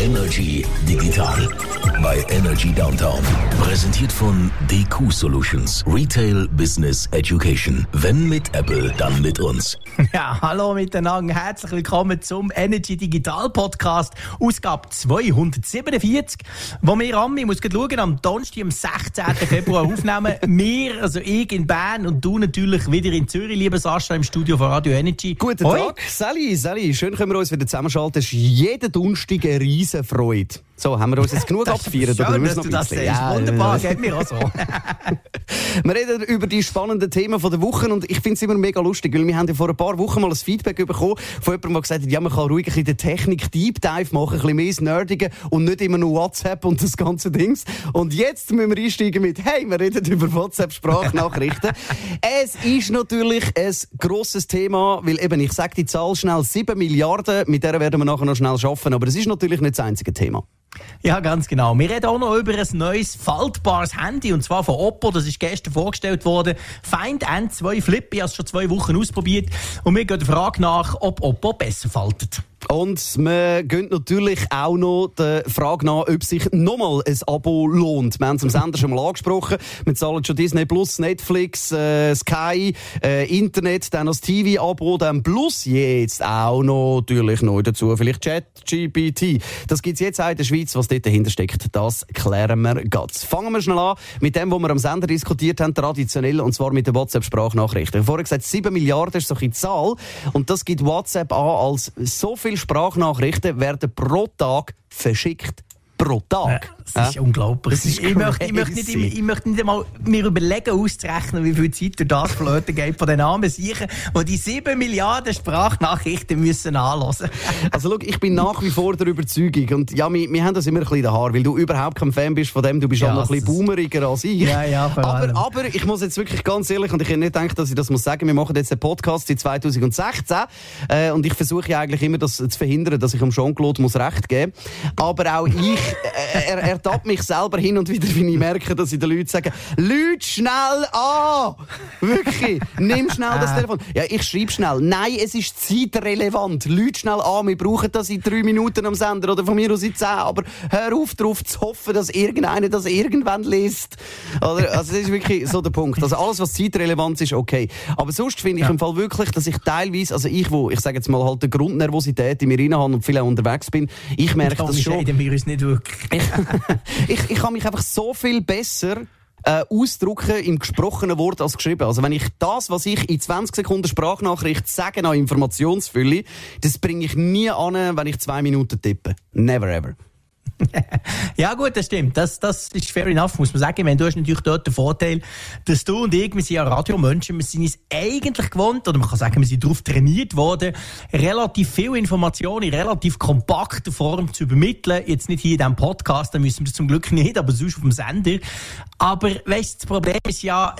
Energy Digital bei Energy Downtown. Präsentiert von DQ Solutions. Retail Business Education. Wenn mit Apple, dann mit uns. Ja, hallo miteinander. Herzlich willkommen zum Energy Digital Podcast, Ausgabe 247, wo wir an, ich muss schauen, am Donnerstag, am 16. Februar aufnehmen. wir, also ich in Bern und du natürlich wieder in Zürich, lieber Sascha, im Studio von Radio Energy. Guten Hoi. Tag, Sally, Sally, schön können wir uns wieder zusammenschalten. Es ist jeden Donnerstag riesen Freude. So, haben wir uns jetzt genug abgefeiert? Schön, oder dass du das sagst. Ja, Wunderbar, geht mir auch so. wir reden über die spannenden Themen der Woche und ich finde es immer mega lustig, weil wir haben ja vor ein paar Wochen mal ein Feedback bekommen von jemandem, der gesagt hat, ja, man kann ruhig ein bisschen Technik Deep Dive machen, ein bisschen mehr Nerdigen und nicht immer nur WhatsApp und das ganze Dings. Und jetzt müssen wir einsteigen mit, hey, wir reden über WhatsApp-Sprachnachrichten. es ist natürlich ein grosses Thema, weil eben, ich sage die Zahl schnell, 7 Milliarden, mit der werden wir nachher noch schnell schaffen, aber es ist natürlich nicht das einzige Thema. Ja, ganz genau. Wir reden auch noch über ein neues faltbares Handy, und zwar von Oppo. Das ist gestern vorgestellt worden. Find N2 Flip. Ich habe es schon zwei Wochen ausprobiert. Und wir gehen der Frage nach, ob Oppo besser faltet. Und wir gehen natürlich auch noch der Frage nach, ob sich nochmal ein Abo lohnt. Wir haben es am Sender schon mal angesprochen. Wir zahlen schon Disney Plus, Netflix, äh, Sky, äh, Internet, dann das TV-Abo, dann Plus jetzt auch noch natürlich neu dazu. Vielleicht ChatGPT. Das gibt es jetzt auch in der Schweiz. Was dort dahinter steckt, das klären wir ganz. Fangen wir schnell an mit dem, was wir am Sender diskutiert haben, traditionell, und zwar mit der WhatsApp-Sprachnachrichten. Vorher gesagt, 7 Milliarden ist so eine Zahl. Und das gibt WhatsApp an als so viel Sprachnachrichten werden pro Tag verschickt pro Tag. Das ist unglaublich. Das ist ich, möchte, ich, möchte nicht, ich, möchte nicht einmal mir überlegen, auszurechnen, wie viel Zeit durch das flöten geht von den armen. Siechen, die die 7 Milliarden Sprachnachrichten müssen anhören. Also schau, ich bin nach wie vor der Überzeugung und ja, wir, wir haben das immer ein bisschen in Haar, weil du überhaupt kein Fan bist von dem, du bist ja, auch noch ein bisschen boomeriger als ich. Ja, ja, aber, aber ich muss jetzt wirklich ganz ehrlich, und ich hätte nicht gedacht, dass ich das muss sagen, wir machen jetzt einen Podcast seit 2016 äh, und ich versuche ja eigentlich immer das zu verhindern, dass ich am Jean-Claude muss Recht geben Aber auch ich er, er tappt mich selber hin und wieder, wenn ich merke, dass ich den Leuten sage, Leute, schnell an! Wirklich, nimm schnell das ah. Telefon. Ja, ich schreibe schnell. Nein, es ist zeitrelevant. Leute, schnell an, wir brauchen das in drei Minuten am Sender oder von mir aus in zehn. Aber hör auf darauf zu hoffen, dass irgendeiner das irgendwann liest. Oder, also das ist wirklich so der Punkt. Also alles, was zeitrelevant ist, okay. Aber sonst finde ich ja. im Fall wirklich, dass ich teilweise, also ich, wo, ich sage jetzt mal halt, die Grundnervosität in mir rein habe und viel auch unterwegs bin, ich merke das schon. Wir uns nicht wirklich. ich, ich, kann mich einfach so viel besser äh, ausdrücken im gesprochenen Wort als geschrieben. Also wenn ich das, was ich in 20 Sekunden Sprachnachricht sage, an Informationsfülle, das bringe ich nie an, wenn ich zwei Minuten tippe. Never ever. ja gut, das stimmt. Das, das ist fair enough, muss man sagen. Wenn du hast natürlich dort den Vorteil, dass du und ich, wir sind ja Radiomenschen, wir sind es eigentlich gewohnt, oder man kann sagen, wir sind darauf trainiert worden, relativ viel Informationen in relativ kompakter Form zu übermitteln. Jetzt nicht hier in diesem Podcast, da müssen wir das zum Glück nicht, aber sonst auf dem Sender. Aber weißt, das Problem ist ja,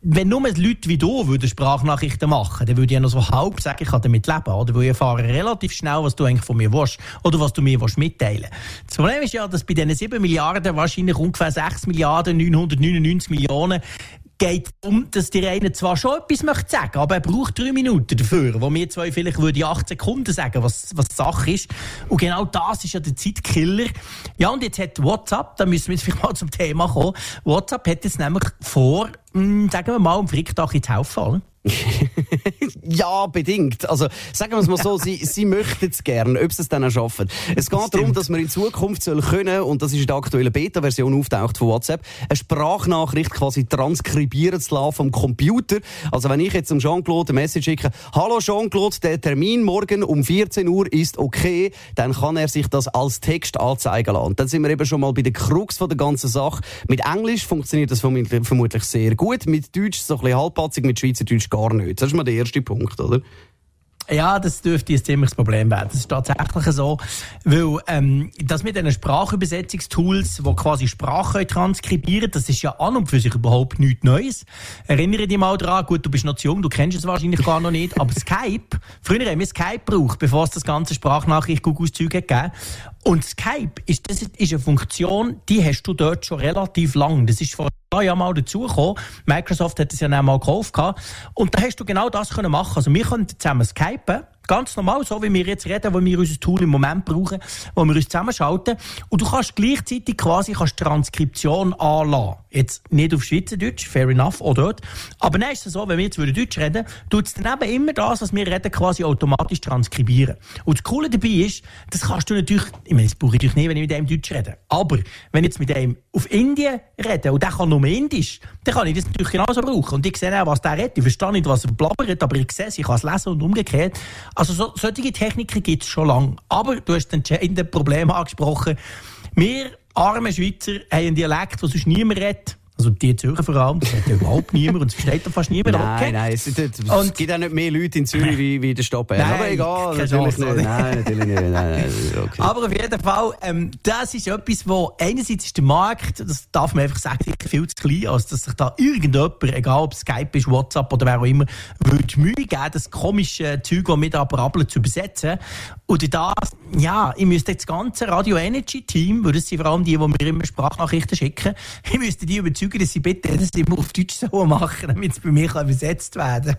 wenn nur Leute wie du würden Sprachnachrichten machen, dann würde ich ja noch so halb sagen, ich kann damit leben, oder? Weil ich erfahre relativ schnell, was du eigentlich von mir willst, oder was du mir willst mitteilen. Das Problem ist ja, dass bei diesen 7 Milliarden wahrscheinlich ungefähr 6 Milliarden 999 Millionen geht um, dass die eine zwar schon etwas möchte sagen, aber er braucht drei Minuten dafür, wo wir zwei vielleicht würde 8 Sekunden sagen, was, was Sache ist. Und genau das ist ja der Zeitkiller. Ja, und jetzt hat WhatsApp, da müssen wir jetzt vielleicht mal zum Thema kommen, WhatsApp hat jetzt nämlich vor, mh, hm, sagen wir mal, am Freitag ins Helfen, ja, bedingt. Also, sagen wir es mal so, sie, sie möchten es gerne, ob sie es dann auch schaffen. Es geht darum, dass man in Zukunft soll können, und das ist in der aktuellen Beta-Version auftaucht von WhatsApp, eine Sprachnachricht quasi transkribieren zu lassen vom Computer. Also, wenn ich jetzt dem Jean-Claude eine Message schicke, Hallo Jean-Claude, der Termin morgen um 14 Uhr ist okay, dann kann er sich das als Text anzeigen lassen. Dann sind wir eben schon mal bei der Krux von der ganzen Sache. Mit Englisch funktioniert das vermutlich sehr gut, mit Deutsch so ein bisschen halbpatzig, mit Schweizerdeutsch gar nicht. Das ist mal der erste Punkt, oder? Ja, das dürfte ein ziemliches Problem werden. Das ist tatsächlich so, weil ähm, das mit diesen Sprachübersetzungstools, die quasi Sprache transkribieren, das ist ja an und für sich überhaupt nichts Neues. Erinnere dich mal daran, gut, du bist noch zu jung, du kennst es wahrscheinlich gar noch nicht, aber Skype, früher haben wir Skype gebraucht, bevor es das ganze Sprachnachricht Google Zeug gegeben Und Skype ist, das ist eine Funktion, die hast du dort schon relativ lang. Das ist vor ja mal dazugekommen. Microsoft hat es ja auch mal gekauft. Und da hast du genau das können machen. Also wir können zusammen skypen Ganz normal, so wie wir jetzt reden, wo wir unser Tool im Moment brauchen, wo wir uns zusammenschalten. Und du kannst gleichzeitig quasi kannst Transkription anlassen. Jetzt nicht auf Schweizerdeutsch, fair enough, oder dort. Aber dann ist es so, wenn wir jetzt Deutsch reden, tut es dann eben immer das, was wir reden, quasi automatisch transkribieren. Und das Coole dabei ist, das kannst du natürlich, ich meine, das brauche ich natürlich nicht, wenn ich mit dem Deutsch rede. Aber, wenn ich jetzt mit dem auf Indien rede und der kann nur Indisch, dann kann ich das natürlich genauso brauchen. Und ich sehe auch, was der redet. Ich verstehe nicht, was er blabbert, aber ich sehe es, ich kann es lesen und umgekehrt. Also so, solche Techniken gibt es schon lange. Aber du hast das entscheidende Problem angesprochen. Wir arme Schweizer haben einen Dialekt, den sonst niemand redet. Also die Zürcher vor allem, das hat ja überhaupt niemand und es versteht ja fast niemand. Nein, okay. nein, es, es, es gibt auch nicht mehr Leute in Zürich wie, wie in der Stadt Bern. Aber egal, natürlich nicht. Nein, natürlich nicht. Nein, nein, okay. Aber auf jeden Fall, ähm, das ist etwas, wo einerseits ist der Markt, das darf man einfach sagen, viel zu klein, als dass sich da irgendjemand, egal ob Skype ist, WhatsApp oder wer auch immer, würde Mühe geben, das komische Zeug, das wir da brabbeln, zu übersetzen. Und das, ja, ich müsste das ganze Radio Energy Team, weil das sind vor allem die, die mir immer Sprachnachrichten schicken, ich müsste die überzeugen, überzeugen, dass sie bitte das immer auf Deutsch so machen, damit es bei mir übersetzt werden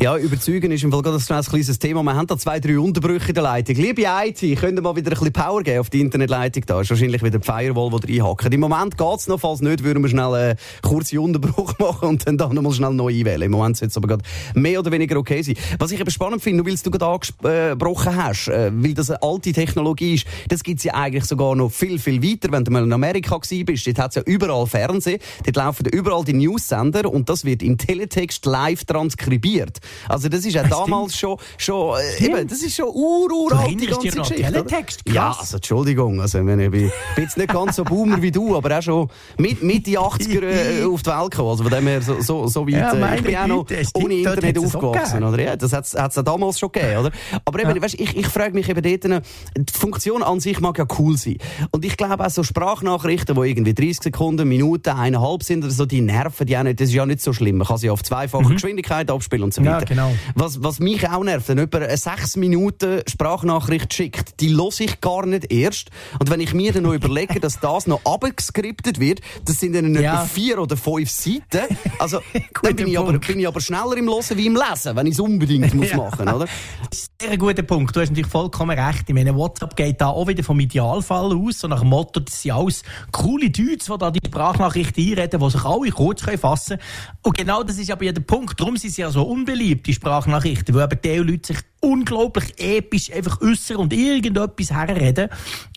Ja, überzeugen ist im Fall gerade ein kleines Thema. Wir haben da zwei, drei Unterbrüche in der Leitung. Liebe IT, könnt ihr mal wieder ein bisschen Power geben auf die Internetleitung da? Ist wahrscheinlich wieder die Firewall, die reinhacken. Im Moment geht es noch, falls nicht, würden wir schnell einen kurzen Unterbruch machen und dann da nochmal schnell neu einwählen. Im Moment sollte es aber gerade mehr oder weniger okay sein. Was ich eben spannend finde, weil du gerade angesprochen hast, äh, weil das eine alte Technologie ist, das gibt es ja eigentlich sogar noch viel, viel weiter. Wenn du mal in Amerika warst, dort hat es ja überall Fernsehen. Dort laufen überall die News-Sender und das wird im Teletext live transkribiert. Also das ist ja damals schon, schon äh, eben, das ist schon ur, uralt, die ganze Geschichte. Teletext? Krass. Ja, also Entschuldigung, also, ich bin, bin jetzt nicht ganz so Boomer wie du, aber auch schon mit, Mitte 80er äh, auf die Welt gekommen. Also von dem her so, so, so weit, ja, äh, ich bin auch noch ohne Internet aufgewachsen. Oder? Ja, das hat es damals schon gegeben, oder? Aber eben, ja. weißt, ich, ich frage mich eben dort, äh, die Funktion an sich mag ja cool sein. Und ich glaube auch so Sprachnachrichten, die irgendwie 30 Sekunden, Minuten, eineinhalb halb sind oder so, die nerven die auch nicht. Das ist ja nicht so schlimm. Man kann sie auf zweifache mhm. Geschwindigkeit abspielen und so weiter. Ja, genau. Was, was mich auch nervt, wenn jemand eine 6 Minuten Sprachnachricht schickt, die los ich gar nicht erst. Und wenn ich mir dann noch überlege, dass das noch abgeskriptet wird, das sind dann ja. etwa vier oder fünf Seiten. Also, dann bin ich, aber, bin ich aber schneller im Losen wie im Lesen, wenn ich es unbedingt muss ja. machen muss, Das ist ein guter Punkt. Du hast natürlich vollkommen recht. Ich meine, WhatsApp geht da auch wieder vom Idealfall aus, so nach dem Motto, das sind alles coole Dudes, die da die Sprachnachricht einreden, die sich alle kurz fassen können. Und genau das ist aber ja der Punkt. Darum sind sie ja so unbeliebt, die Sprachnachrichten, weil eben die Leute sich unglaublich episch einfach äußern und irgendetwas herreden.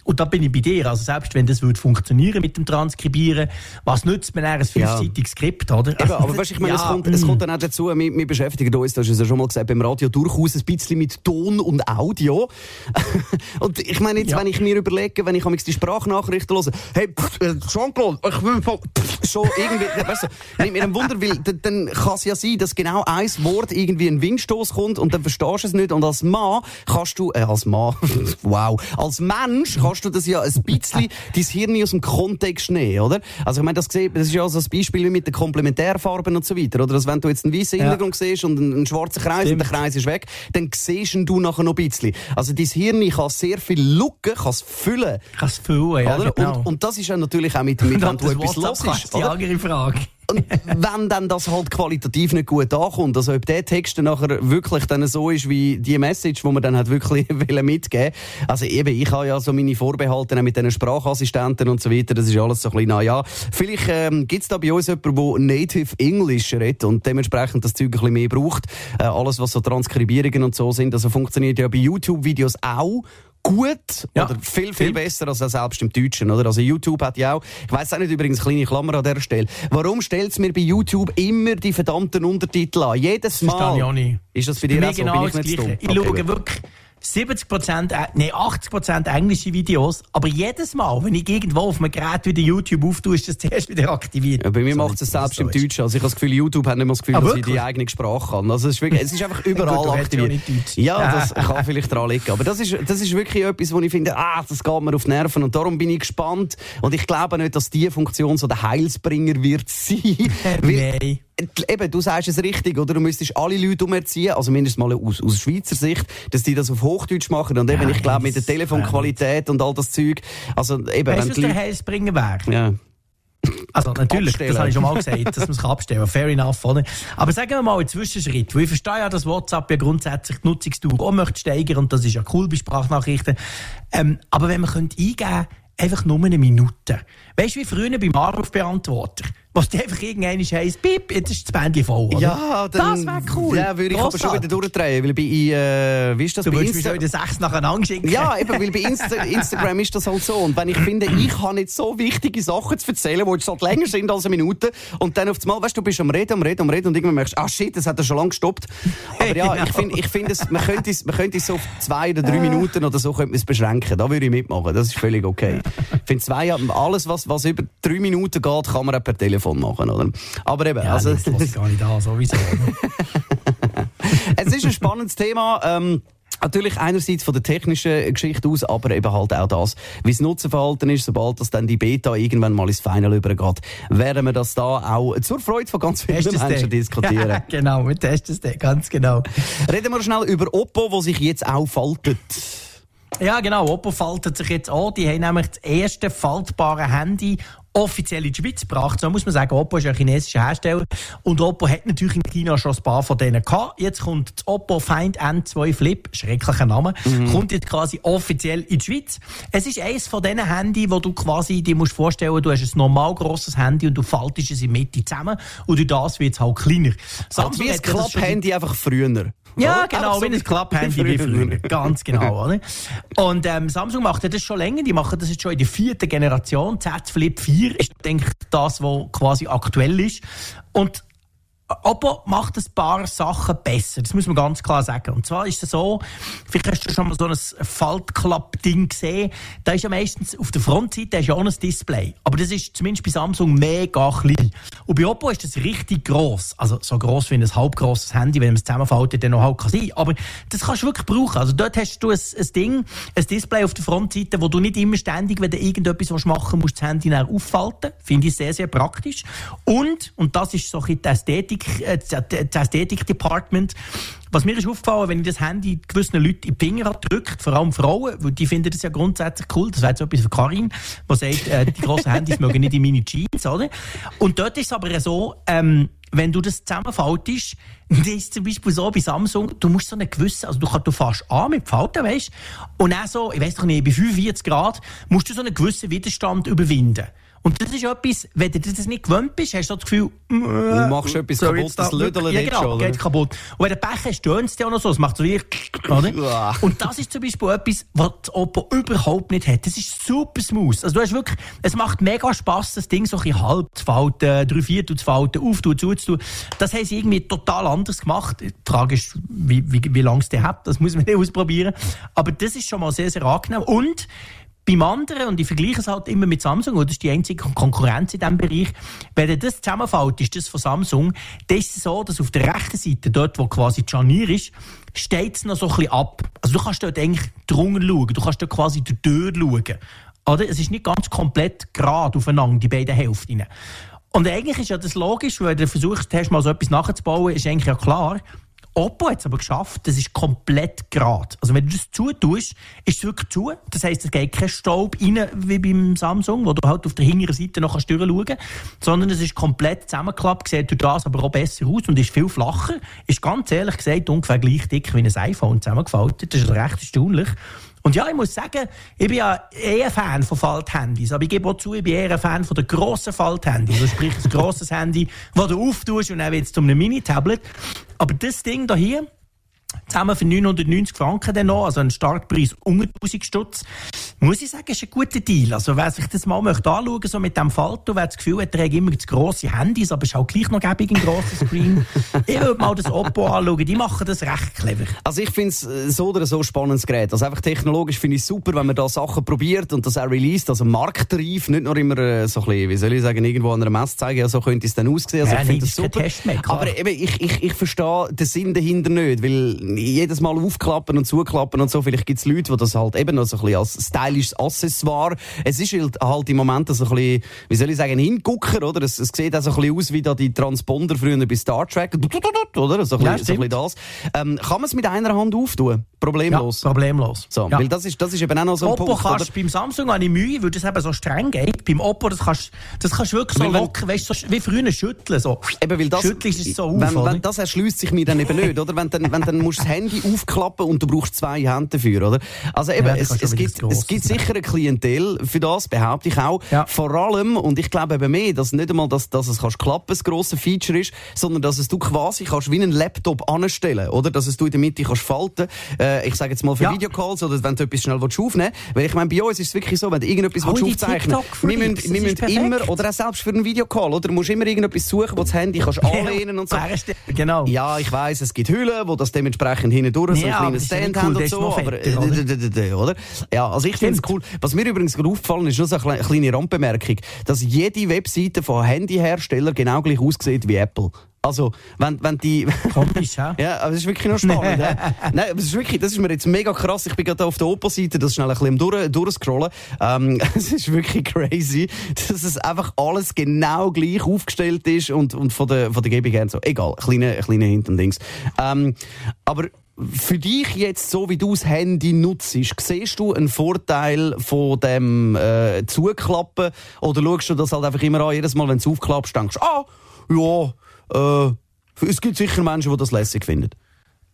Und da bin ich bei dir. Also selbst wenn das würde funktionieren mit dem Transkribieren, was nützt mir ein fünfseitiges. Skript, oder? Eben, aber weißt, ich meine, ja, es, kommt, es kommt dann auch dazu, wir, wir beschäftigen uns, das hast du ja schon mal gesagt, beim Radio durchaus ein bisschen mit Ton und Audio. und ich meine jetzt, ja. wenn ich mir überlege, wenn ich die Sprachnachrichten höre, hey, äh, Jean-Claude, ich will schon irgendwie, weißt du, nicht mir ein Wunder, weil dann, dann kann es ja sein, dass genau ein Wort irgendwie ein Windstoß kommt und dann verstehst du es nicht und als Mann kannst du, äh, als Mann, wow, als Mensch kannst du das ja ein bisschen, dein Hirn aus dem Kontext nehmen, oder? Also ich meine, das, das ist ja so ein Beispiel wie mit den Komplementärfarben und so weiter, oder? Dass wenn du jetzt einen weißen Hintergrund ja. siehst und einen, einen schwarzen Kreis Stimmt. und der Kreis ist weg, dann siehst du nachher noch ein bisschen. Also dein Hirn kann sehr viel lucken, kann es füllen. Kann es füllen, ja, oder? Genau. Und, und das ist ja natürlich auch mit, mit wenn du etwas los ist. Die andere Frage. Und wenn dann das halt qualitativ nicht gut ankommt, also ob der Text dann nachher wirklich dann so ist wie die Message, die man dann hat wirklich mitgeben Also eben, ich habe ja so meine Vorbehalte mit diesen Sprachassistenten und so weiter, das ist alles so ein bisschen, naja. Vielleicht ähm, gibt es da bei uns jemanden, der Native English redet und dementsprechend das Zeug ein bisschen mehr braucht. Äh, alles, was so Transkribierungen und so sind, also funktioniert ja bei YouTube-Videos auch gut ja. oder viel, viel besser als selbst im Deutschen, oder? Also YouTube hat ja auch, ich weiß auch nicht übrigens, kleine Klammer an dieser Stelle, warum stellt es mir bei YouTube immer die verdammten Untertitel an? Jedes Mal. Das ich auch nicht. Ist das für dich auch so? Genau Bin ich, ich okay, schaue wirklich 70 Prozent, äh, nee, 80 Prozent englische Videos. Aber jedes Mal, wenn ich irgendwo auf einem Gerät wieder YouTube auftue, ist das zuerst wieder aktiviert. Ja, bei mir so, macht es selbst im Deutschen. Also ich habe das Gefühl, YouTube hat nicht mehr das Gefühl, ah, dass ich die eigene Sprache kann. Also es ist, wirklich, es ist einfach überall Gut, aktiviert. Ja, das kann vielleicht daran liegen. Aber das ist, das ist wirklich etwas, wo ich finde, ah, das geht mir auf die Nerven. Und darum bin ich gespannt. Und ich glaube nicht, dass diese Funktion so der Heilsbringer wird sein. Nein eben, du sagst es richtig, oder? Du müsstest alle Leute umerziehen, also mindestens mal aus, aus Schweizer Sicht, dass die das auf Hochdeutsch machen. Und eben, ja, ich glaube, mit der Telefonqualität und all das Zeug, also eben, weißt, wenn was der Heilsbringer wäre? Ja. Also natürlich, abstellen. das habe ich schon mal gesagt, dass man es abstellen kann. Fair enough, oder? Aber sagen wir mal einen Zwischenschritt, weil ich verstehe ja, dass WhatsApp ja grundsätzlich die Nutzungsdauer auch möchte steigern und das ist ja cool bei Sprachnachrichten. Ähm, aber wenn man könnte eingeben einfach nur eine Minute. Weißt du, wie früher beim Anrufbeantworter? Was einfach irgendwann heisst, piep, jetzt ist das Bändchen voll, oder? Ja, dann, das wäre cool. Ja, würde ich aber schon wieder durchdrehen, weil bei, äh, wie ist das Du bei Insta schon wieder sechs nacheinander schicken. Ja, eben, weil bei Insta Instagram ist das halt so. Und wenn ich finde, ich habe nicht so wichtige Sachen zu erzählen, die jetzt halt länger sind als eine Minute, und dann auf einmal, weißt du, du bist am Reden, am Reden, am Reden, und irgendwann merkst du, ah shit, das hat er schon lange gestoppt. Aber ja, ich finde, ich finde, es- man könnte es, man könnte es so auf zwei oder drei Minuten oder so könnte man es beschränken. Da würde ich mitmachen. Das ist völlig okay. Ich finde zwei, alles, was, was über drei Minuten geht, kann man auch per Telefon machen, oder? Aber eben, Ja, also, das ich gar nicht an, sowieso. es ist ein spannendes Thema. Ähm, Natürlich einerseits von der technischen Geschichte aus, aber eben halt auch das, wie das Nutzenverhalten ist, sobald das dann die Beta irgendwann mal ins Final übergeht, werden wir das da auch zur Freude von ganz vielen Menschen dann. diskutieren. genau, wir testen es ganz genau. Reden wir schnell über Oppo, wo sich jetzt auch faltet. Ja, genau. Oppo faltet sich jetzt an. Die haben nämlich das erste faltbare Handy offiziell in die Schweiz gebracht. So muss man sagen, Oppo ist ein chinesischer Hersteller. Und Oppo hat natürlich in China schon ein paar von denen gehabt. Jetzt kommt das Oppo Find N2 Flip, schrecklicher Name, kommt jetzt quasi offiziell in die Schweiz. Es ist eines von diesen Handy, wo du quasi dir musst vorstellen, du hast ein normal grosses Handy und du faltest es in die Mitte zusammen und durch das wird es halt kleiner. Also wie ein Club-Handy einfach früher. Ja, Oder? genau, so wie ein Club-Handy wie früher. früher. Ganz genau, oder? Und ähm, Samsung macht ja das schon länger. Die machen das jetzt schon in der vierten Generation. Z Flip 4 ist, denke ich, das, was quasi aktuell ist. Und Oppo macht ein paar Sachen besser. Das muss man ganz klar sagen. Und zwar ist es so, vielleicht hast du schon mal so ein Faltklapp-Ding gesehen. Da ist ja meistens auf der Frontseite ist ja auch ein Display. Aber das ist zumindest bei Samsung mega klein. Und bei Oppo ist das richtig gross. Also so gross wie ein halbgrosses Handy, wenn man es zusammenfaltet, dann noch halt kann sein. Aber das kannst du wirklich brauchen. Also dort hast du ein, ein Ding, ein Display auf der Frontseite, wo du nicht immer ständig, wenn du irgendetwas willst machen musst, das Handy dann auffalten. Finde ich sehr, sehr praktisch. Und, und das ist so ein bisschen die Ästhetik, äh, das Ästhetik-Department, was mir ist aufgefallen, wenn ich das Handy gewissen Leuten in die Finger drückt, vor allem Frauen, weil die finden das ja grundsätzlich cool. Das wäre so etwas für Karin, die sagt, äh, die grossen Handys mögen nicht in meine Jeans, oder? Und dort ist es aber so, ähm, wenn du das zusammenfaltest, das ist zum Beispiel so bei Samsung, du musst so eine gewisse, also du, du fährst an mit Falten, weißt und dann so, ich weiss doch nicht, bei 45 Grad musst du so einen gewissen Widerstand überwinden. Und das ist etwas, wenn du das nicht gewöhnt bist, hast du so das Gefühl, Du machst etwas soll kaputt, das wirklich- Ja, nicht genau, schon, geht kaputt. Und wenn der Pech hast, stöhnt es dir auch noch so. Es macht so wie, oder? Und das ist zum Beispiel etwas, was das Oppo überhaupt nicht hat. Das ist super smooth. Also du hast wirklich, es macht mega Spass, das Ding so ein bisschen halb zu falten, drei Viertel zu falten, aufzutun, zuzutun. Das haben sie irgendwie total anders gemacht. Die Frage ist, wie, wie, wie lange es der hat. Das muss man nicht ausprobieren. Aber das ist schon mal sehr, sehr angenehm. Und, beim anderen, und ich vergleiche es halt immer mit Samsung, das ist die einzige Konkurrenz in diesem Bereich, wenn das zusammenfällt, ist das von Samsung, dann ist so, dass auf der rechten Seite, dort wo quasi die Scharnier ist, steht es noch so ein bisschen ab. Also du kannst dort eigentlich drunter schauen, du kannst dort quasi durch schauen. Oder? Es ist nicht ganz komplett gerade aufeinander, die beiden Hälften. Und eigentlich ist ja das logisch, weil du versuchst, hast mal so etwas nachzubauen, ist eigentlich ja klar, Oppo hat es aber geschafft, das ist komplett gerade. Also wenn du das zutust, ist es wirklich zu. Das heisst, es geht kein Staub rein, wie beim Samsung, wo du halt auf der hinteren Seite noch durchschauen kannst, sondern es ist komplett zusammengeklappt, sieht durch das aber auch besser aus und ist viel flacher. Ist ganz ehrlich gesagt ungefähr gleich dick wie ein iPhone zusammengefaltet. Das ist recht erstaunlich. Und ja, ich muss sagen, ich bin ja eher ein Fan von Falthandys, aber ich gebe auch zu, ich bin eher ein Fan von den grossen Falthandys. Also sprich, ein grosses Handy, das du auftust und dann wird es zu einem Mini-Tablet. Aber das Ding da hier, zusammen für 990 Franken dann noch, also ein Startpreis unter 1000 Stutz, muss ich sagen, ist ein guter Deal. Also wer sich das mal möchte anschauen, so mit dem Falto, wer das Gefühl hat, er hat immer zu grosse Handys, aber es ist auch gleich noch gäbig ein grosser Screen. ich würde mal das Oppo anschauen, die machen das recht clever. Also ich finde es so oder so spannendes Gerät. Also einfach technologisch finde ich es super, wenn man da Sachen probiert und das auch released, also marktreif, nicht nur immer äh, so ein bisschen, wie soll ich sagen, irgendwo an einer Messe zeigen, ja, so könnte es dann aussehen. Also Ja, ich finde das ist kein Test mehr, klar. Aber eben, ich, ich, ich verstehe den Sinn dahinter nicht, weil jedes Mal aufklappen und zuklappen und so, vielleicht gibt es Leute, die das halt eben noch so ein bisschen als stylisches Accessoire. Es ist halt, halt im Moment so ein bisschen, wie soll ich sagen, Hingucker, oder? Es, es sieht auch so ein bisschen aus wie da die Transponder früher bei Star Trek, oder? So ein, Ja, bisschen, so ein bisschen das. Ähm, kann man es mit einer Hand auftun? Problemlos. Ja, problemlos. So, ja. weil das ist, das ist eben auch noch so ein Oppo Punkt, oder? kannst beim Samsung habe ich Mühe, weil das eben so streng geht. Beim Oppo, das kannst, das kannst du wirklich so Weil locker, weißt so, wie früher schütteln, so. Eben, weil das, Schüttelst es so auf, wenn, oder? wenn, das erschließt sich mir dann eben nicht, oder? Wenn dann, wenn dann musst du das Handy aufklappen und du brauchst zwei Hände dafür, oder? Also eben, Ja, es, es, gibt, es gibt sein. sicher eine Klientel für das, behaupte ich auch. Ja. Vor allem, und ich glaube eben mehr, dass nicht einmal, dass, dass es kannst klappen, das grosse Feature ist, sondern dass es du quasi kannst wie einen Laptop anstellen, oder? Dass es du in der Mitte kannst falten. Äh, ich sage jetzt mal für Ja. Videocalls oder wenn du etwas schnell willst aufnehmen willst. Weil ich meine, bei uns ist es wirklich so, wenn du irgendetwas Alle willst aufzeichnen wir müssen, wir müssen immer, oder auch selbst für einen Videocall, oder? Du musst immer irgendetwas suchen, wo das Handy kannst anlehnen und so. Genau. Ja, ich weiss, es gibt Hüllen, wo das dementsprechend hinten durch so Ja, ist ja Stand cool, und so. noch Aber, fetter, oder? Ja, also ich finde es Stimmt. cool. Was mir übrigens gerade aufgefallen ist, nur so eine kleine- Randbemerkung, dass jede Webseite von Handyhersteller genau gleich aussieht wie Apple. Also, wenn, wenn die... Komisch, hä? Ja, aber das ist wirklich noch spannend. ja. Nein, aber das ist wirklich, das ist mir jetzt mega krass. Ich bin gerade auf der Oppo-Seite, das schnell ein bisschen durch, durchscrollen. Ähm, es ist wirklich crazy, dass es einfach alles genau gleich aufgestellt ist und, und von der, von der Gebung her so. Egal, kleine, kleine Hint und Dings. Ähm, aber für dich jetzt, so wie du das Handy nutzt, siehst du einen Vorteil von dem äh, Zuklappen oder schaust du das halt einfach immer an, jedes Mal, wenn du es aufklappst, denkst du, ah, ja, äh, es gibt sicher Menschen, die das lässig finden.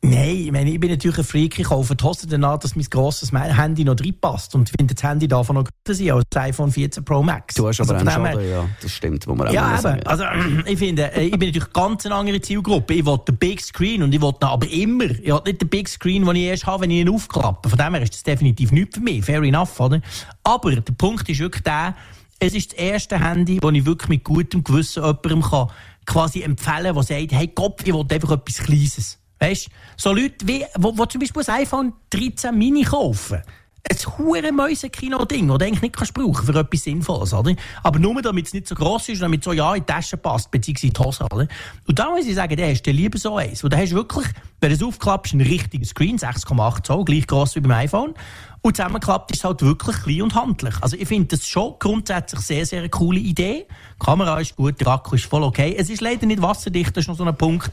Nein, ich meine, ich bin natürlich ein Freak. Ich kaufe die Hose danach, dass mein grosses Handy noch reinpasst. Und ich finde, das Handy darf noch größer sein als das iPhone 14 Pro Max. Du hast aber Also einen Schaden, ja. Das stimmt, wo man Ja, eben. Also, ich finde, äh, ich bin natürlich ganz eine andere Zielgruppe. Ich will den Big Screen und ich will aber immer. Ich will nicht den Big Screen, den ich erst habe, wenn ich ihn aufklappe. Von dem her ist das definitiv nichts für mich. Fair enough, oder? Aber der Punkt ist wirklich der, es ist das erste Handy, das ich wirklich mit gutem Gewissen jemandem kann quasi empfehlen kann, der sagt, hey Kopf, ich will einfach etwas Kleines. Weißt so Leute, wie, wo, wo zum Beispiel ein iPhone 13 Mini kaufen. Ein hure Mäusekino-Ding, das du eigentlich nicht kannst brauchen für etwas Sinnvolles, oder? Aber nur damit es nicht so gross ist, damit es so ja in die Tasche passt, beziehungsweise in die Hose, oder? Und da muss ich sagen, der hast du lieber so eins. Und da hast du wirklich, wenn du es aufklappst, einen richtigen Screen, 6,8 Zoll, gleich gross wie beim iPhone. Und zusammengeklappt ist es halt wirklich klein und handlich. Also ich finde das schon grundsätzlich sehr, sehr eine coole Idee. Die Kamera ist gut, der Akku ist voll okay. Es ist leider nicht wasserdicht, das ist noch so ein Punkt.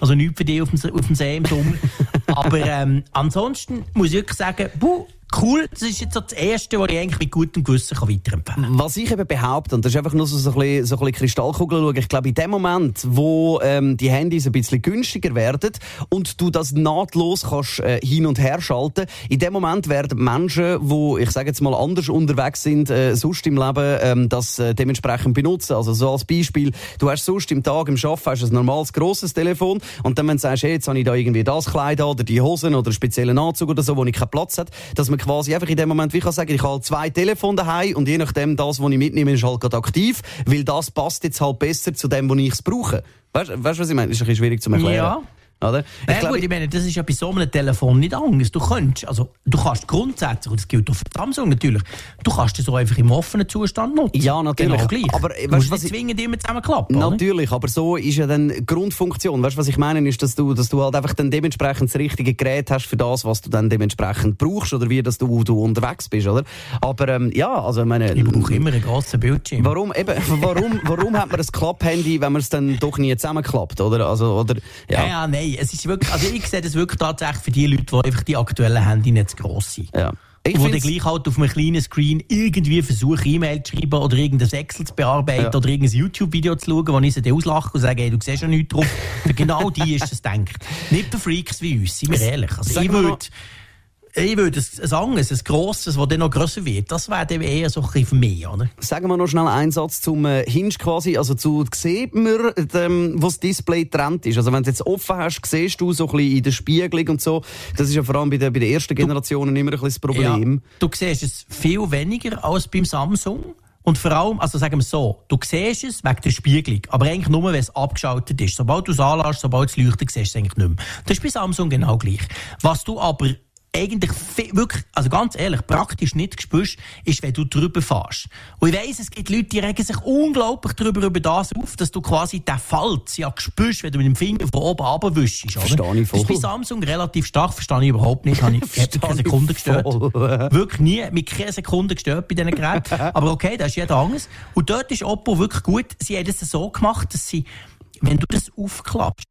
Also nichts für dich auf dem, See- auf dem See im Sommer. Aber ähm, ansonsten muss ich wirklich sagen, buh, cool, das ist jetzt so das Erste, was ich eigentlich mit gutem Gewissen weiterempfehlen kann. Was ich eben behaupte, und das ist einfach nur so, ein, bisschen, so ein bisschen Kristallkugel schauen, ich glaube, in dem Moment, wo ähm, die Handys ein bisschen günstiger werden und du das nahtlos kannst äh, hin und her schalten, in dem Moment werden Menschen, wo ich sage jetzt mal anders unterwegs sind, äh, sonst im Leben, ähm, das äh, dementsprechend benutzen. Also so als Beispiel, du hast sonst im Tag im Arbeiten hast ein normales grosses Telefon und dann, wenn du sagst, hey, jetzt habe ich da irgendwie das Kleid an oder die Hosen oder einen speziellen Anzug oder so, wo ich keinen Platz habe, dass man quasi einfach in dem Moment wie kann sagen, ich habe zwei Telefone daheim und je nachdem das, was ich mitnehme, ist halt gerade aktiv, weil das passt jetzt halt besser zu dem, wo ich es brauche. Weißt du, was ich meine? Das ist ein bisschen schwierig zu erklären. Ja. Oder? Ich Ja, glaube, gut, ich meine, das ist ja bei so einem Telefon nicht anders. Du kannst, also, du kannst grundsätzlich, und das gilt auch für Samsung natürlich, du kannst das so einfach im offenen Zustand nutzen. Ja, natürlich. Genau gleich. Aber, du musst was nicht ich- zwingend immer zusammenklappen, oder? Natürlich, aber so ist ja dann die Grundfunktion. Weißt du, was ich meine, ist, dass du, dass du halt einfach dann dementsprechend das richtige Gerät hast für das, was du dann dementsprechend brauchst oder wie dass du, du unterwegs bist, oder? Aber ähm, ja, also ich meine, Ich brauche immer einen grossen Bildschirm. warum eben, warum, warum hat man ein Klapp-Handy, wenn man es dann doch nie zusammenklappt, oder? Also oder Ja. ja, ja, nein, es ist wirklich, also ich sehe das wirklich tatsächlich für die Leute, die einfach die aktuellen Handy nicht zu gross sind. ja. Ich wo dann gleich halt auf einem kleinen Screen irgendwie versuche, E-Mail zu schreiben oder irgendein Excel zu bearbeiten Ja. oder irgendein YouTube-Video zu schauen, wo ich sie dann auslache und sage, hey, du siehst ja nichts drauf. Für genau die ist es denkt. Nicht für Freaks wie uns, sind wir ehrlich. Also Sag ich würde, ich würde ein, anderes, ein grosses, das dann noch grösser wird, das wäre dann eher so ein bisschen für mich, oder? Sagen wir noch schnell einen Satz zum äh, Hinge quasi. Also zu, sieht man, ähm, wo das Display trennt ist. Also wenn du es jetzt offen hast, siehst du so ein bisschen in der Spiegelung und so. Das ist ja vor allem bei den, bei den ersten Generationen immer ein bisschen das Problem. Ja, du siehst es viel weniger als beim Samsung. Und vor allem, also sagen wir so, du siehst es wegen der Spiegelung, aber eigentlich nur, wenn es abgeschaltet ist. Sobald du es anlässt, sobald es leuchtet, siehst du es eigentlich nicht mehr. Das ist bei Samsung genau gleich. Was du aber eigentlich wirklich, also ganz ehrlich, praktisch nicht spürst, ist, wenn du drüber fährst. Und ich weiss, es gibt Leute, die regen sich unglaublich drüber über das auf, dass du quasi den Falz ja spürst, wenn du mit dem Finger von oben runterwischst. Verstehe ich voll. Das ist bei Samsung relativ stark, verstehe ich überhaupt nicht. Habe ich, hat keine Sekunde gestört. wirklich nie, mit keiner Sekunde gestört bei diesen Geräten. Aber okay, das ist jeder anders. Und dort ist Oppo wirklich gut. Sie haben das so gemacht, dass sie, wenn du das aufklappst,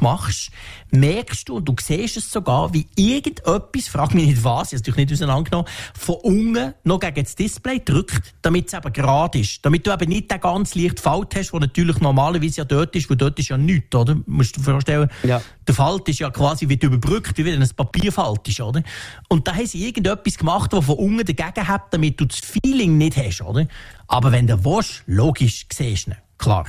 machst, merkst du, und du siehst es sogar, wie irgendetwas, frag mich nicht was, ich habe es natürlich nicht auseinandergenommen, von unten noch gegen das Display drückt, damit es eben gerade ist. Damit du eben nicht den ganz leichten Falt hast, der natürlich normalerweise ja dort ist, weil dort ist ja nichts, oder? Musst du dir vorstellen, ja. der Falt ist ja quasi wie überbrückt, wie wenn ein Papierfalt ist, oder? Und da haben sie irgendetwas gemacht, das von unten dagegen hat, damit du das Feeling nicht hast, oder? Aber wenn du willst, logisch siehst du ihn. Klar.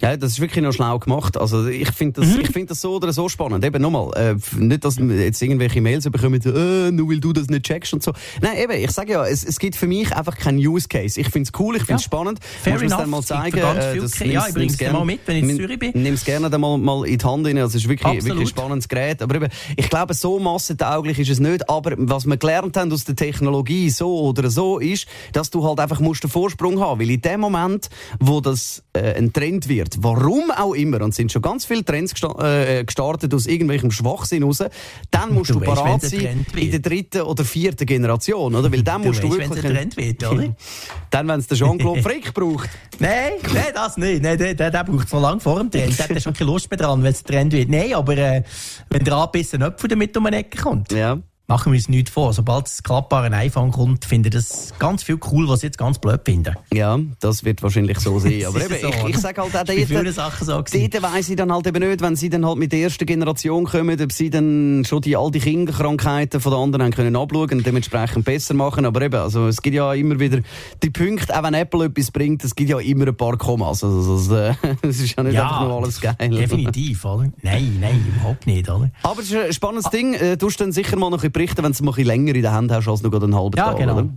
Ja, das ist wirklich noch schlau gemacht. Also ich finde das, mhm. ich finde das so oder so spannend. Eben nochmal, äh, nicht, dass jetzt irgendwelche Mails bekommen, äh, nur weil du das nicht checkst und so. Nein, eben, ich sage ja, es, es gibt für mich einfach keinen Use Case. Ich finde es cool, ich finde es ja. spannend. Fair Muss dann mal zeigen. Äh, das ja, ich bringe es mal mit, wenn ich in Zürich bin. Nimm es gerne dann mal, mal in die Hand rein. Also es ist wirklich, wirklich ein spannendes Gerät. Aber eben, ich glaube, so massentauglich ist es nicht. Aber was wir gelernt haben aus der Technologie so oder so ist, dass du halt einfach musst den Vorsprung haben. Weil in dem Moment, wo das äh, ein Trend wird, warum auch immer, und es sind schon ganz viele Trends äh, gestartet aus irgendwelchem Schwachsinn raus, dann musst du, du parat sein in der dritten oder vierten Generation, oder? Weil dann du musst weißt, du wirklich... Wenn Trend wird, oder? dann, wenn es der Jean-Claude Frick braucht. Nein, nein, das nicht. Nein, der, der, der braucht es noch lange vor dem Trend. Der hat schon keine Lust mehr dran, wenn es Trend wird. Nein, aber äh, wenn der anbissen Apfel damit um eine Ecke kommt. Ja. Machen wir uns nicht vor. Sobald das klappbare iPhone kommt, finde ich das ganz viel cool, was ich jetzt ganz blöd finde. Ja, das wird wahrscheinlich so sein. Aber eben, so, ich, ich sage halt auch dort, viele Sachen so dort weiss ich dann halt eben nicht, wenn sie dann halt mit der ersten Generation kommen, ob sie dann schon die all die Kinderkrankheiten von den anderen können abschauen und dementsprechend besser machen. Aber eben, also es gibt ja immer wieder die Punkte, auch wenn Apple etwas bringt, es gibt ja immer ein paar Kommas. Also, also, äh, es ist ja nicht ja, einfach nur alles geil. Definitiv, oder? Nein, nein, überhaupt nicht, oder? Aber es ist ein spannendes ah. Ding. Äh, du hast dann sicher mal noch ein berichten, wenn du es mal ein länger in der Hand hast als nur einen halben ja, Tag. Genau. Oder?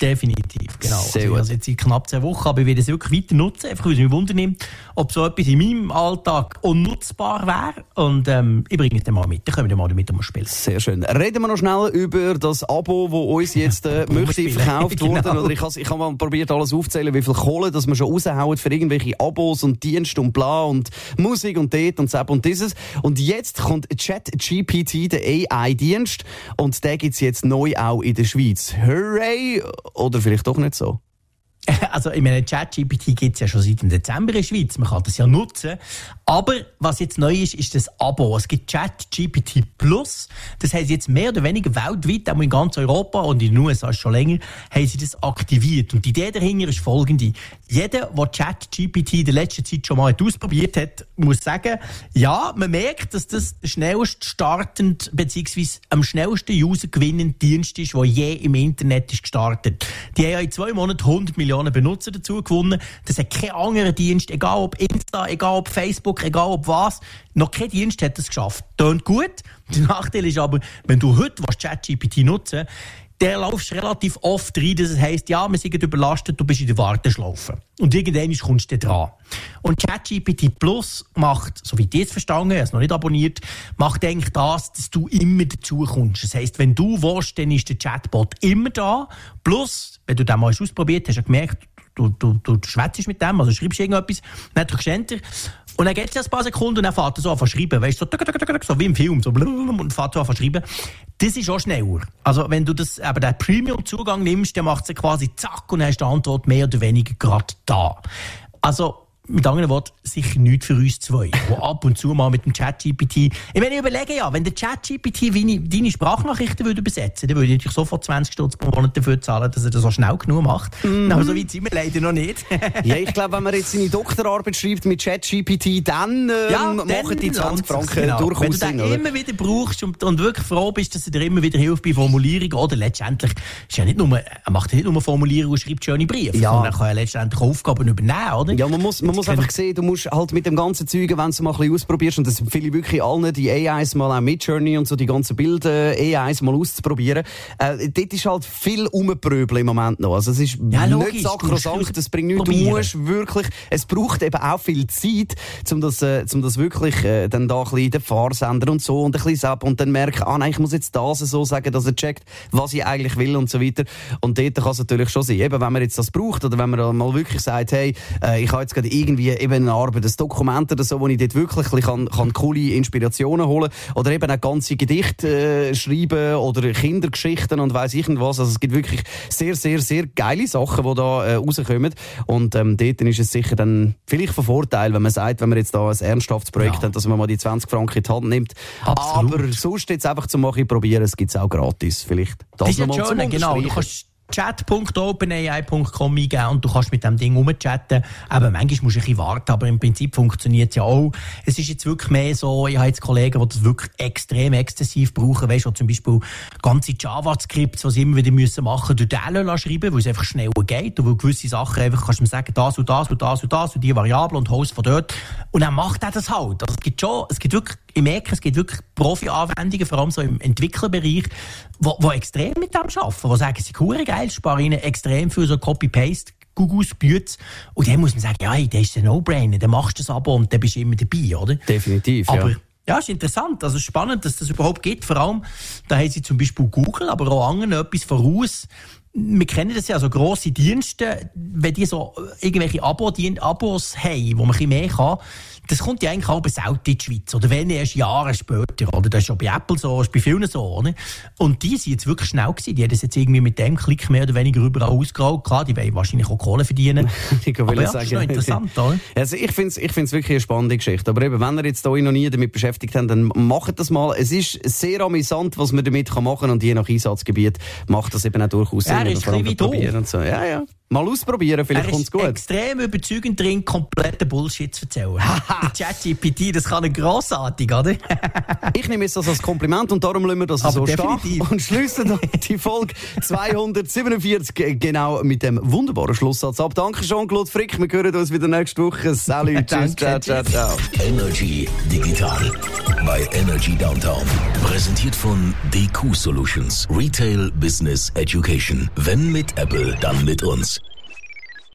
Definitiv, genau. Sehr also, also jetzt in knapp zwei Wochen, aber ich werde es wirklich weiter nutzen, einfach weil es mich wundernimmt, ob so etwas in meinem Alltag unnutzbar wäre. Und ähm, ich bringe es dann mal mit, dann können wir mal damit spielen. Sehr schön. Reden wir noch schnell über das Abo, das uns jetzt äh, möchte verkauft genau. wurde. Oder ich habe ich hab mal probiert, alles aufzählen, wie viel Kohle dass wir schon raushauen für irgendwelche Abos und Dienste und bla und Musik und dort und Zap und dieses. Und jetzt kommt ChatGPT, der AI-Dienst, und der gibt es jetzt neu auch in der Schweiz. Hooray! Oder vielleicht doch nicht so? Also, ich meine, ChatGPT gibt es ja schon seit dem Dezember in der Schweiz. Man kann das ja nutzen. Aber was jetzt neu ist, ist das Abo. Es gibt ChatGPT Plus. Das heißt jetzt mehr oder weniger weltweit, auch in ganz Europa und in den USA schon länger, haben sie das aktiviert. Und die Idee dahinter ist folgende. Jeder, der ChatGPT in der letzten Zeit schon mal ausprobiert hat, muss sagen, ja, man merkt, dass das schnellst startend bzw. am schnellsten User gewinnende Dienst ist, der je im Internet ist gestartet. Die haben ja in zwei Monaten 100 Millionen Benutzer dazu gewonnen. Das hat kein anderer Dienst, egal ob Insta, egal ob Facebook, egal ob was. Noch kein Dienst hat das geschafft. Tönt gut. Der Nachteil ist aber, wenn du heute ChatGPT nutzen der laufst relativ oft rein, dass es heisst, ja, wir sind überlastet, du bist in der Warteschlaufe. Und irgendwann kommst du dran. Und ChatGPT Plus macht, so wie ich es verstanden habe, es noch nicht abonniert, macht eigentlich das, dass du immer dazu kommst. Das heisst, wenn du willst, dann ist der Chatbot immer da. Plus, wenn du den mal ausprobiert hast, hast du gemerkt, du, du, du schwätzt mit dem, also schreibst irgendetwas, dann drückst du Enter und dann geht es ein paar Sekunden und dann fährt er so an zu schreiben. Weißt du, so, so wie im Film, so und fährt so an zu schreiben. Das ist auch schneller. Also, wenn du das, eben den Premium-Zugang nimmst, dann macht es quasi zack und dann hast du die Antwort mehr oder weniger gerade da. Also, mit anderen Worten, sicher nichts für uns zwei, die ab und zu mal mit dem ChatGPT. Ich meine, ich überlege ja, wenn der ChatGPT deine Sprachnachrichten würde übersetzen würde, dann würde ich natürlich sofort 20 Stutz pro Monat dafür zahlen, dass er das so schnell genug macht. Mhm. Aber so weit sind wir leider noch nicht. ja, ich glaube, wenn man jetzt seine Doktorarbeit schreibt mit ChatGPT, dann ähm, ja, machen die 20 Franken genau. durchaus Wenn du den Sinn, immer wieder brauchst und, und, wirklich froh bist, dass er dir immer wieder hilft bei Formulierungen, oder letztendlich ist ja nicht nur, er macht ja nicht nur Formulierungen und schreibt schöne Briefe, ja. sondern er kann ja letztendlich Aufgaben übernehmen, oder? Ja, man muss, man muss muss einfach sehen, du musst halt mit dem ganzen Zeug, wenn du es mal ein bisschen ausprobierst, und das empfehle ich wirklich allen, die AIs mal auch mit Journey und so, die ganzen Bilder, AIs mal auszuprobieren. Äh, dort ist halt viel umpröbeln im Moment noch. Also es ist ja, nicht sakrosankt, das bringt nichts. Du musst wirklich, es braucht eben auch viel Zeit, um das, äh, um das wirklich äh, dann da ein bisschen den Fahrsender und so und ein bisschen ab und dann merken, ah nein, ich muss jetzt das so sagen, dass er checkt, was ich eigentlich will und so weiter. Und dort kann es natürlich schon sein, eben wenn man jetzt das braucht oder wenn man mal wirklich sagt, hey, äh, ich habe jetzt gerade irgendwie eben eine Arbeit, ein Dokument oder so, wo ich dort wirklich kann, kann coole Inspirationen holen oder eben auch ganze Gedichte äh, schreiben oder Kindergeschichten und weiß ich was. Also es gibt wirklich sehr, sehr, sehr geile Sachen, die da äh, rauskommen und ähm, dort ist es sicher dann vielleicht von Vorteil, wenn man sagt, wenn man jetzt da ein ernsthaftes Projekt ja. hat, dass man mal die 20 Franken in die Hand nimmt. Absolut. Aber sonst jetzt einfach zu machen, probieren, es gibt es auch gratis. Vielleicht das, das ist nochmal zum genau. Du kannst chat.openai.com eingeben und du kannst mit dem Ding rumchatten. Aber manchmal musst du ein bisschen warten, aber im Prinzip funktioniert es ja auch. Es ist jetzt wirklich mehr so, ich habe jetzt Kollegen, die das wirklich extrem exzessiv brauchen, weißt du, zum Beispiel ganze JavaScripts, was sie immer wieder müssen machen, durch den schreiben, weil es einfach schneller geht und weil gewisse Sachen einfach kannst du sagen, das und das und das und das und die Variable und Host von dort. Und dann macht er das halt. Also es gibt schon, es gibt wirklich, ich merke, es gibt wirklich Profi-Anwendungen, vor allem so im Entwicklerbereich, wo, wo extrem mit dem arbeiten, die sagen, sie sind geil, sparen ihnen extrem viel so Copy-Paste Gugus Bütz. Und dann muss man sagen, ja, das ist ein No-Brainer, dann machst du das Abo und dann bist du immer dabei, oder? Definitiv, aber, ja. Ja, ist interessant. Also spannend, dass das überhaupt gibt. Vor allem, da haben sie zum Beispiel Google, aber auch anderen etwas voraus. Wir kennen das ja, also grosse Dienste, wenn die so irgendwelche Abo Abos haben, wo man ein bisschen mehr kann, das kommt ja eigentlich auch selten in die Schweiz. Oder wenn erst Jahre später. Oder? Das ist schon bei Apple so, ist bei vielen so. Oder? Und die sind jetzt wirklich schnell gewesen. Die haben das jetzt irgendwie mit dem Klick mehr oder weniger überall ausgerollt. Klar, die wollen wahrscheinlich auch Kohle verdienen. ich Aber ja, das ist noch interessant, oder? Also ich finde es ich find's wirklich eine spannende Geschichte. Aber eben, wenn ihr jetzt euch noch nie damit beschäftigt habt, dann macht das mal. Es ist sehr amüsant, was man damit machen kann. Und je nach Einsatzgebiet macht das eben auch durchaus Sinn. Ja, ist ein bisschen wie so. Ja, ja. Mal ausprobieren, vielleicht kommt es gut. extrem überzeugend drin, kompletten Bullshit zu erzählen. ChatGPT, das kann er grossartig, oder? ich nehme es das als Kompliment und darum lassen wir das Aber so definitiv. stehen. Und schließen die Folge 247 genau mit dem wunderbaren Schlusssatz ab. Danke, Jean-Claude Frick. Wir hören uns wieder nächste Woche. Salut, tschüss, ciao, ciao, ciao. Energy Digital bei Energy Downtown. Präsentiert von DQ Solutions. Retail Business Education. Wenn mit Apple, dann mit uns.